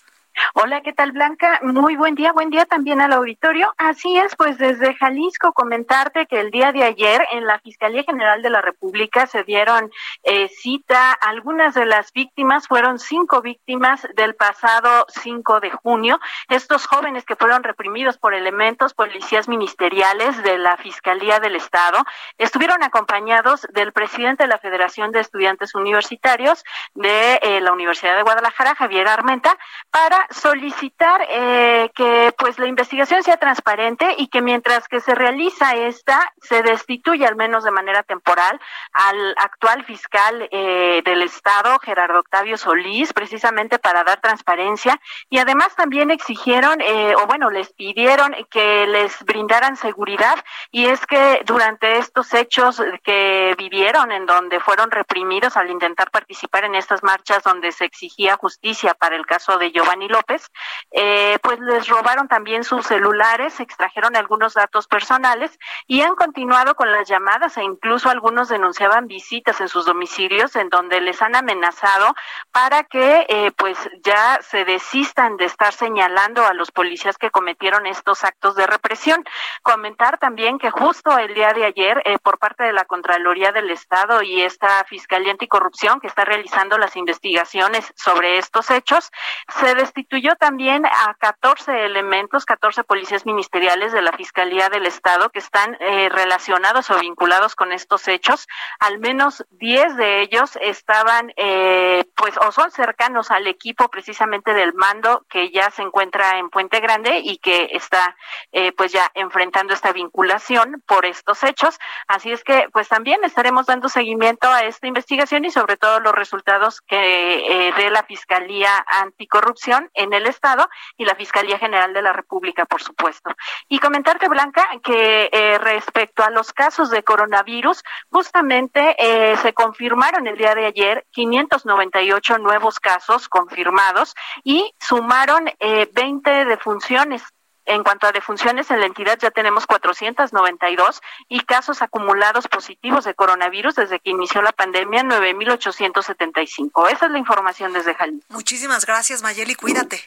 Hola, ¿qué tal Blanca? Muy buen día, buen día también al auditorio. Así es, pues desde Jalisco comentarte que el día de ayer en la Fiscalía General de la República se dieron eh, cita. Algunas de las víctimas fueron cinco víctimas del pasado 5 de junio. Estos jóvenes que fueron reprimidos por elementos policías ministeriales de la Fiscalía del Estado estuvieron acompañados del presidente de la Federación de Estudiantes Universitarios de eh, la Universidad de Guadalajara, Javier Armenta, para solicitar eh, que pues la investigación sea transparente y que mientras que se realiza esta se destituya al menos de manera temporal al actual fiscal eh, del estado Gerardo Octavio Solís precisamente para dar transparencia. Y además también exigieron eh, o bueno les pidieron que les brindaran seguridad. Y es que durante estos hechos que vivieron en donde fueron reprimidos al intentar participar en estas marchas donde se exigía justicia para el caso de Giovanni López, eh, pues les robaron también sus celulares, extrajeron algunos datos personales y han continuado con las llamadas e incluso algunos denunciaban visitas en sus domicilios en donde les han amenazado para que eh, pues ya se desistan de estar señalando a los policías que cometieron estos actos de represión. Comentar también que justo el día de ayer eh, por parte de la Contraloría del Estado y esta Fiscalía Anticorrupción que está realizando las investigaciones sobre estos hechos, se destituyó también a 14 elementos, 14 policías ministeriales de la Fiscalía del Estado que están eh, relacionados o vinculados con estos hechos. Al menos 10 de ellos estaban, eh, pues, o son cercanos al equipo precisamente del mando que ya se encuentra en Puente Grande y que está, eh, pues, ya enfrentando esta vinculación por estos hechos. Así es que, pues, también estaremos dando seguimiento a esta investigación y sobre todo los resultados que de la Fiscalía Anticorrupción en el Estado y la Fiscalía General de la República, por supuesto. Y comentarte, Blanca, que eh, respecto a los casos de coronavirus, justamente eh, se confirmaron el día de ayer 598 nuevos casos confirmados y sumaron eh, 20 defunciones. En cuanto a defunciones en la entidad ya tenemos 492 y casos acumulados positivos de coronavirus desde que inició la pandemia 9875. Esa es la información desde Jalisco. Muchísimas gracias, Mayeli, cuídate.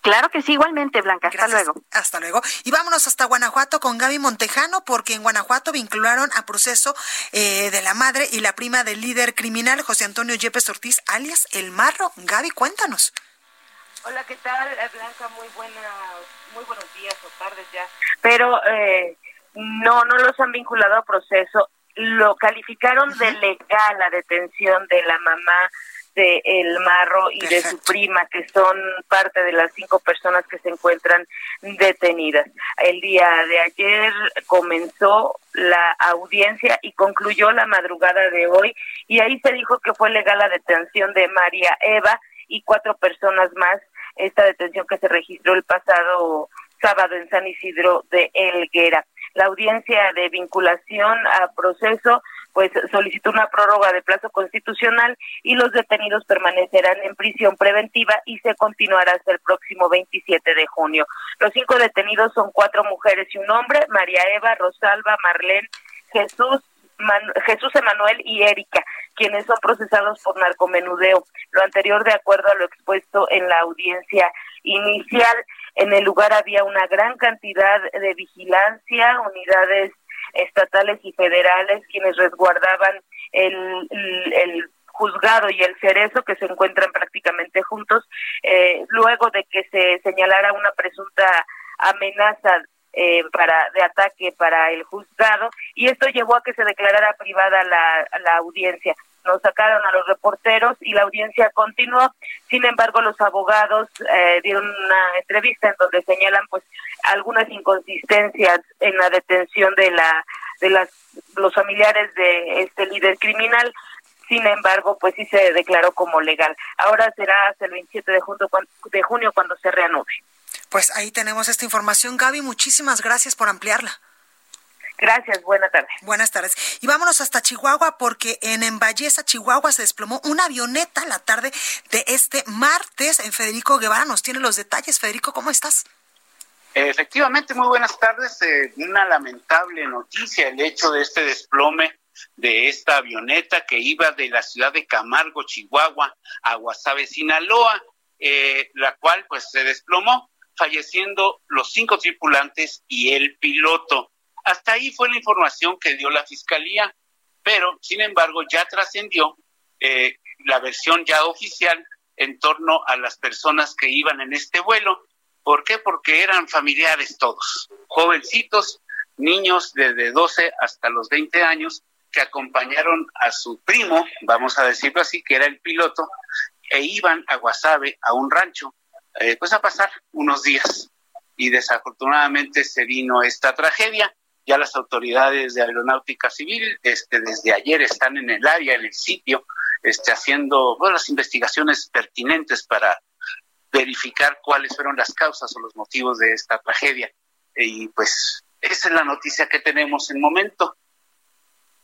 Claro que sí, igualmente, Blanca. Hasta luego. Hasta luego. Y vámonos hasta Guanajuato con Gaby Montejano, porque en Guanajuato vincularon a proceso eh, de la madre y la prima del líder criminal, José Antonio Yepes Ortiz, alias El Marro. Gaby, cuéntanos. Hola, ¿qué tal, Blanca? Muy buena, muy buenos días o tardes ya. Pero eh, no, no los han vinculado a proceso. Lo calificaron de legal la detención de la mamá de El Marro y de su prima, que son parte de las cinco personas que se encuentran detenidas. El día de ayer comenzó la audiencia y concluyó la madrugada de hoy y ahí se dijo que fue legal la detención de María Eva y cuatro personas más, esta detención que se registró el pasado sábado en San Isidro de Elguera. La audiencia de vinculación a proceso pues solicitó una prórroga de plazo constitucional y los detenidos permanecerán en prisión preventiva y se continuará hasta el próximo 27 de junio. Los cinco detenidos son cuatro mujeres y un hombre, María Eva, Rosalba, Marlene, Jesús, Jesús Emanuel y Erika, quienes son procesados por narcomenudeo. Lo anterior de acuerdo a lo expuesto en la audiencia inicial. En el lugar había una gran cantidad de vigilancia, unidades estatales y federales quienes resguardaban el, el, juzgado y el cerezo que se encuentran prácticamente juntos eh, luego de que se señalara una presunta amenaza eh, para de ataque para el juzgado y esto llevó a que se declarara privada la, la audiencia nos sacaron a los reporteros y la audiencia continuó. Sin embargo, los abogados eh, dieron una entrevista en donde señalan pues algunas inconsistencias en la detención de la de las los familiares de este líder criminal. Sin embargo, pues sí se declaró como legal. Ahora será hasta el 27 de junio, de junio cuando se reanude. Pues ahí tenemos esta información, Gaby. Muchísimas gracias por ampliarla. Gracias, buenas tardes. Buenas tardes. Y vámonos hasta Chihuahua porque en Emballeza, Chihuahua, se desplomó una avioneta la tarde de este martes. En Federico Guevara nos tiene los detalles. Federico, ¿cómo estás? Efectivamente, muy buenas tardes. Eh, una lamentable noticia el hecho de este desplome de esta avioneta que iba de la ciudad de Camargo, Chihuahua, a Guasave, Sinaloa, eh, la cual pues se desplomó, falleciendo los cinco tripulantes y el piloto. Hasta ahí fue la información que dio la fiscalía, pero sin embargo ya trascendió eh, la versión ya oficial en torno a las personas que iban en este vuelo. ¿Por qué? Porque eran familiares todos, jovencitos, niños desde 12 hasta los 20 años, que acompañaron a su primo, vamos a decirlo así, que era el piloto, e iban a Guasave, a un rancho, eh, pues a pasar unos días. Y desafortunadamente se vino esta tragedia. Ya las autoridades de aeronáutica civil este, desde ayer están en el área, en el sitio, este, haciendo las investigaciones pertinentes para verificar cuáles fueron las causas o los motivos de esta tragedia. Y pues esa es la noticia que tenemos en el momento.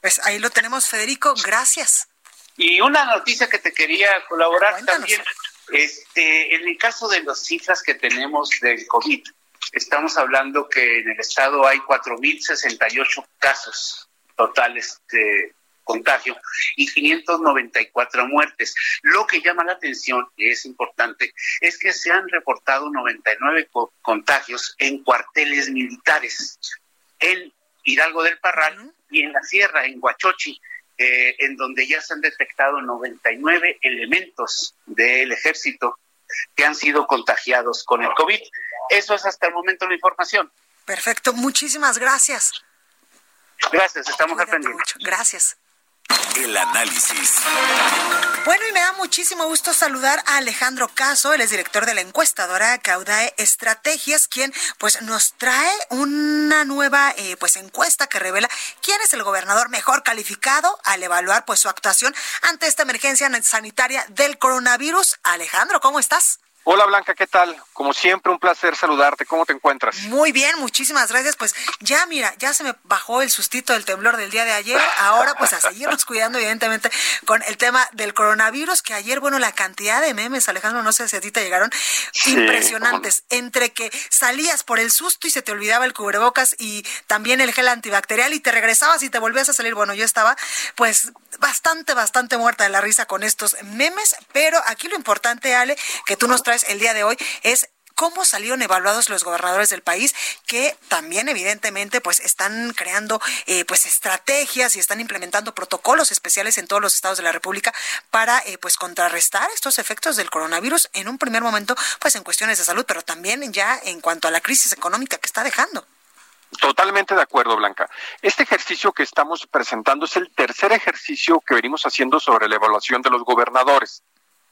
Pues ahí lo tenemos, Federico. Gracias. Y una noticia que te quería colaborar también, este, en el caso de las cifras que tenemos del COVID, estamos hablando que en el estado hay 4.068 casos totales de contagio y 594 muertes. Lo que llama la atención, y es importante, es que se han reportado 99 contagios en cuarteles militares en Hidalgo del Parral y en la sierra, en Huachochi, eh, en donde ya se han detectado 99 elementos del ejército que han sido contagiados con el COVID. Eso es hasta el momento la información. Perfecto, muchísimas gracias. Gracias, estamos aprendiendo. Gracias. El análisis. Bueno, y me da muchísimo gusto saludar a Alejandro Caso, él es director de la encuestadora Caudae Estrategias, quien pues nos trae una nueva eh, pues encuesta que revela quién es el gobernador mejor calificado al evaluar pues su actuación ante esta emergencia sanitaria del coronavirus. Alejandro, ¿cómo estás? Hola Blanca, ¿qué tal? Como siempre, un placer saludarte. ¿Cómo te encuentras? Muy bien, muchísimas gracias. Pues ya, mira, ya se me bajó el sustito del temblor del día de ayer. Ahora, pues a seguirnos cuidando, evidentemente, con el tema del coronavirus, que ayer, bueno, la cantidad de memes, Alejandro, no sé si a ti te llegaron, impresionantes. Entre que salías por el susto y se te olvidaba el cubrebocas y también el gel antibacterial y te regresabas y te volvías a salir. Bueno, yo estaba, pues, bastante, bastante muerta de la risa con estos memes, pero aquí lo importante, Ale, que tú nos traes el día de hoy es cómo salieron evaluados los gobernadores del país que también evidentemente pues están creando eh, pues estrategias y están implementando protocolos especiales en todos los estados de la república para eh, pues contrarrestar estos efectos del coronavirus en un primer momento pues en cuestiones de salud pero también ya en cuanto a la crisis económica que está dejando Totalmente de acuerdo, Blanca. Este ejercicio que estamos presentando es el tercer ejercicio que venimos haciendo sobre la evaluación de los gobernadores.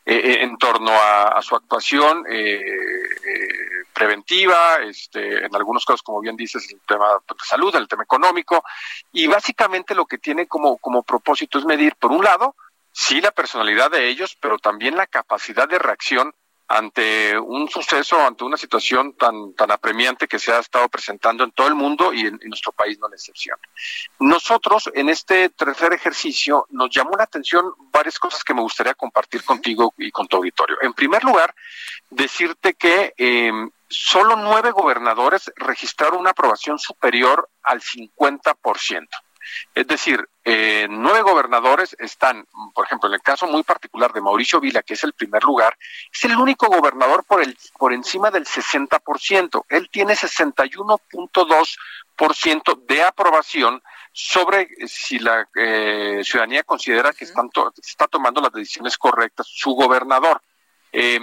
Eh, eh, en torno a, su actuación eh, preventiva, este, en algunos casos, como bien dices, el tema de salud, el tema económico, y básicamente lo que tiene como, como propósito es medir, por un lado, sí la personalidad de ellos, pero también la capacidad de reacción ante un suceso, ante una situación tan, tan apremiante que se ha estado presentando en todo el mundo y en, nuestro país no es la excepción. Nosotros, en este tercer ejercicio, nos llamó la atención varias cosas que me gustaría compartir contigo y con tu auditorio. En primer lugar, decirte que eh, solo nueve gobernadores registraron una aprobación superior al 50%. Es decir, eh, nueve gobernadores están, por ejemplo, en el caso muy particular de Mauricio Vila, que es el primer lugar, es el único gobernador por, el, por encima del 60%. Él tiene 61.2% de aprobación sobre si la eh, ciudadanía considera que están está tomando las decisiones correctas su gobernador. Eh,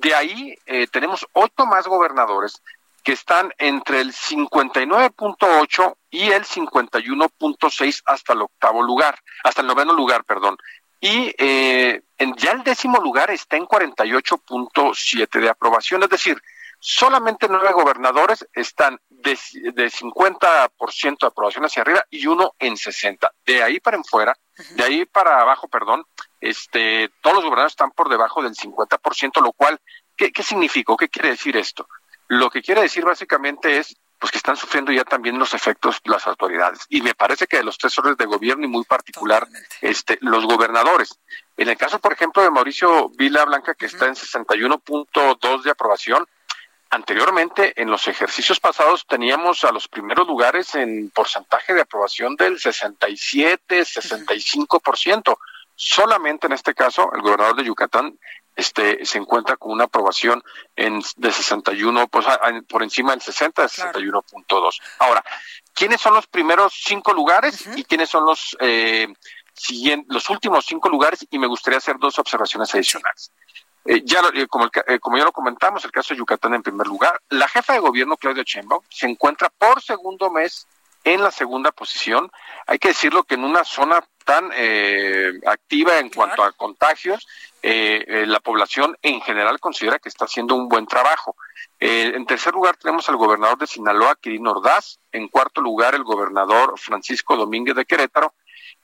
de ahí tenemos ocho más gobernadores que están entre el 59.8 y el 51.6 hasta el octavo lugar, hasta el noveno lugar, perdón. Y eh, en, ya el décimo lugar está en 48.7 de aprobación, es decir, solamente nueve gobernadores están de, de 50% de aprobación hacia arriba y uno en 60. De ahí para en fuera, de ahí para abajo, perdón, este, todos los gobernadores están por debajo del 50%, lo cual, ¿qué, qué significa? ¿Qué quiere decir esto? Lo que quiere decir básicamente es pues que están sufriendo ya también los efectos las autoridades. Y me parece que de los tres órdenes de gobierno y muy particular este, los gobernadores. En el caso, por ejemplo, de Mauricio Vila Blanca, que está en 61.2 de aprobación, anteriormente en los ejercicios pasados teníamos a los primeros lugares en porcentaje de aprobación del 67, 65%. Solamente en este caso, el gobernador de Yucatán este, se encuentra con una aprobación en, de 61, pues, por encima del 60, de 61.2. Ahora, ¿quiénes son los primeros cinco lugares y quiénes son los, eh, los últimos cinco lugares? Y me gustaría hacer dos observaciones adicionales. Eh, ya eh, como, eh, como ya lo comentamos, el caso de Yucatán en primer lugar, la jefa de gobierno, Claudia Sheinbaum, se encuentra por segundo mes en la segunda posición. Hay que decirlo que en una zona tan eh, activa en cuanto a contagios, eh, eh, la población en general considera que está haciendo un buen trabajo. en tercer lugar tenemos al gobernador de Sinaloa, Quirino Ordaz. En cuarto lugar, el gobernador Francisco Domínguez de Querétaro.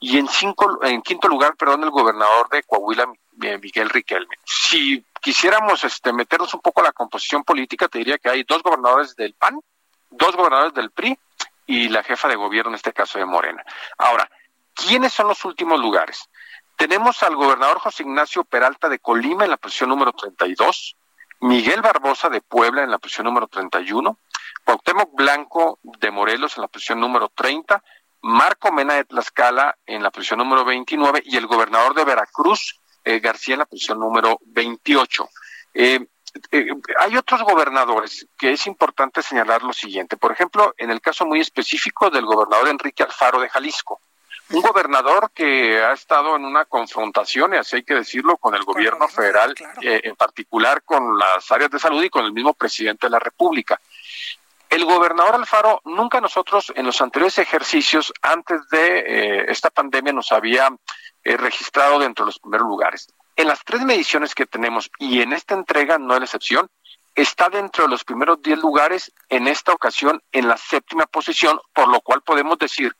Y en, cinco, en quinto lugar, perdón, el gobernador de Coahuila, Miguel Riquelme. Si quisiéramos este, meternos un poco a la composición política, te diría que hay dos gobernadores del PAN, dos gobernadores del PRI y la jefa de gobierno, en este caso de Morena. Ahora, ¿quiénes son los últimos lugares? Tenemos al gobernador José Ignacio Peralta de Colima en la posición número 32, Miguel Barbosa de Puebla en la posición número 31, Cuauhtémoc Blanco de Morelos en la posición número 30, Marco Mena de Tlaxcala en la posición número 29 y el gobernador de Veracruz, eh, García, en la posición número 28. Eh, eh, hay otros gobernadores que es importante señalar lo siguiente. Por ejemplo, en el caso muy específico del gobernador Enrique Alfaro de Jalisco. Un gobernador que ha estado en una confrontación, y así hay que decirlo, con el gobierno federal, eh, en particular con las áreas de salud y con el mismo presidente de la República. El gobernador Alfaro, nunca nosotros en los anteriores ejercicios, antes de eh, esta pandemia, nos había registrado dentro de los primeros lugares en las tres mediciones que tenemos y en esta entrega no es la excepción, está dentro de los primeros 10 lugares, en esta ocasión en la séptima posición, por lo cual podemos decir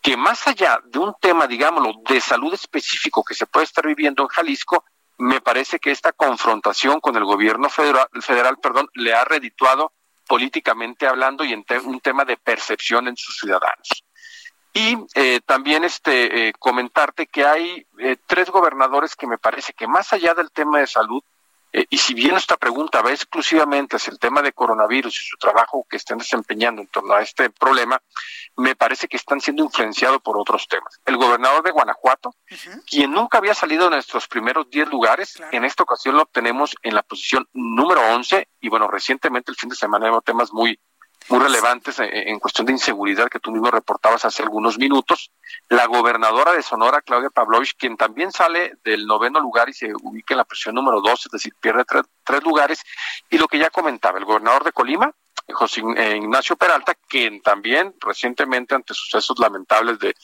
que más allá de un tema, digámoslo, de salud específico que se puede estar viviendo en Jalisco, me parece que esta confrontación con el gobierno federal, federal perdón, le ha redituado políticamente hablando y en un tema de percepción en sus ciudadanos. Y eh, también este eh, comentarte que hay eh, tres gobernadores que me parece que más allá del tema de salud, y si bien esta pregunta va exclusivamente hacia el tema de coronavirus y su trabajo que estén desempeñando en torno a este problema, me parece que están siendo influenciados por otros temas. El gobernador de Guanajuato, quien nunca había salido de nuestros primeros 10 lugares, en esta ocasión lo tenemos en la posición número 11 y bueno, recientemente el fin de semana hubo temas muy muy relevantes en cuestión de inseguridad que tú mismo reportabas hace algunos minutos. La gobernadora de Sonora, Claudia Pavlovich, quien también sale del noveno lugar y se ubica en la presión número dos, es decir, pierde tres lugares. Y lo que ya comentaba, el gobernador de Colima, José eh, Ignacio Peralta, quien también recientemente ante sucesos lamentables de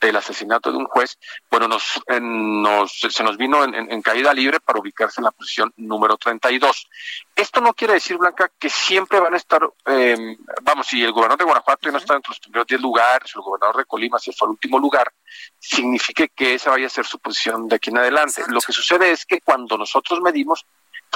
el asesinato de un juez, bueno, nos, nos se nos vino en, caída libre para ubicarse en la posición número 32. Esto no quiere decir, Blanca, que siempre van a estar, em, vamos, si el gobernador de Guanajuato no está entre los primeros 10 lugares, el gobernador de Colima si fue el último lugar, signifique que esa vaya a ser su posición de aquí en adelante. Lo que sucede es que cuando nosotros medimos,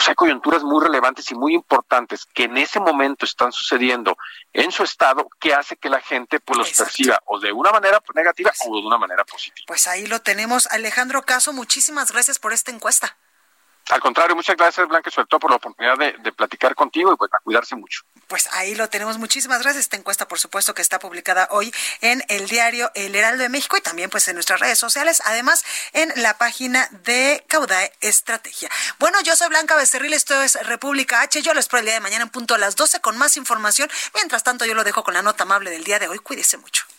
pues hay coyunturas muy relevantes y muy importantes que en ese momento están sucediendo en su estado que hace que la gente pues los perciba o de una manera negativa o de una manera positiva. Pues ahí lo tenemos. Alejandro Caso, muchísimas gracias por esta encuesta. Al contrario, muchas gracias, Blanca, sobre todo por la oportunidad de, platicar contigo y pues a cuidarse mucho. Pues ahí lo tenemos. Muchísimas gracias. Esta encuesta, por supuesto, que está publicada hoy en el diario El Heraldo de México y también pues en nuestras redes sociales, además en la página de Caudae Estrategia. Bueno, yo soy Blanca Becerril, esto es República H. Yo les espero el día de mañana en punto a las 12 con más información. Mientras tanto, yo lo dejo con la nota amable del día de hoy. Cuídese mucho.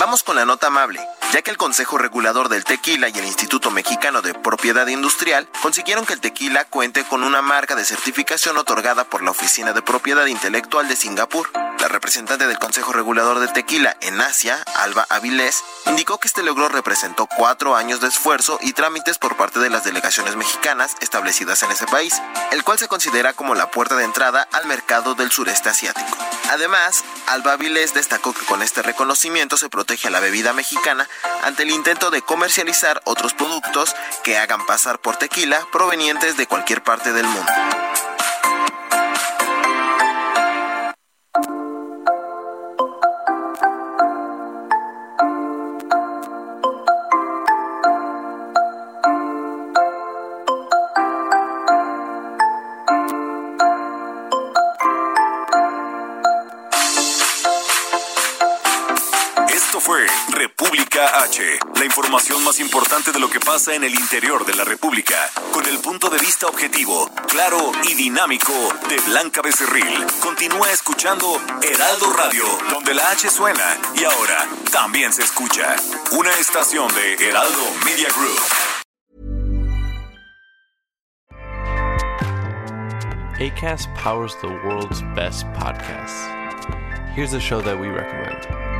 Vamos con la nota amable, ya que el Consejo Regulador del Tequila y el Instituto Mexicano de Propiedad Industrial consiguieron que el tequila cuente con una marca de certificación otorgada por la Oficina de Propiedad Intelectual de Singapur. La representante del Consejo Regulador del Tequila en Asia, Alba Avilés, indicó que este logro representó cuatro años de esfuerzo y trámites por parte de las delegaciones mexicanas establecidas en ese país, el cual se considera como la puerta de entrada al mercado del sureste asiático. Además, Alba Avilés destacó que con este reconocimiento se protege a la bebida mexicana ante el intento de comercializar otros productos que hagan pasar por tequila provenientes de cualquier parte del mundo. En el interior de la República. Con el punto de vista objetivo, claro y dinámico de Blanca Becerril. Continúa escuchando Heraldo Radio, donde la H suena y ahora también se escucha. Una estación de Heraldo Media Group. ACAST powers the world's best podcasts. Here's a show that we recommend.